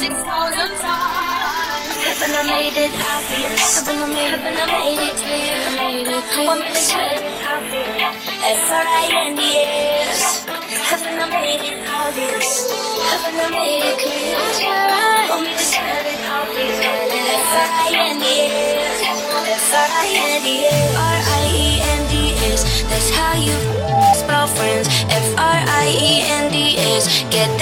Haven't I made it obvious? Haven't I made, haven't I made it clear? It it? F-R-I-N-D-S. Haven't I made it obvious? Haven't I made it clear? It. F-R-I-N-D-S. R-I-E-N-D-S. That's how you spell. F-R-I-E-N-D-S.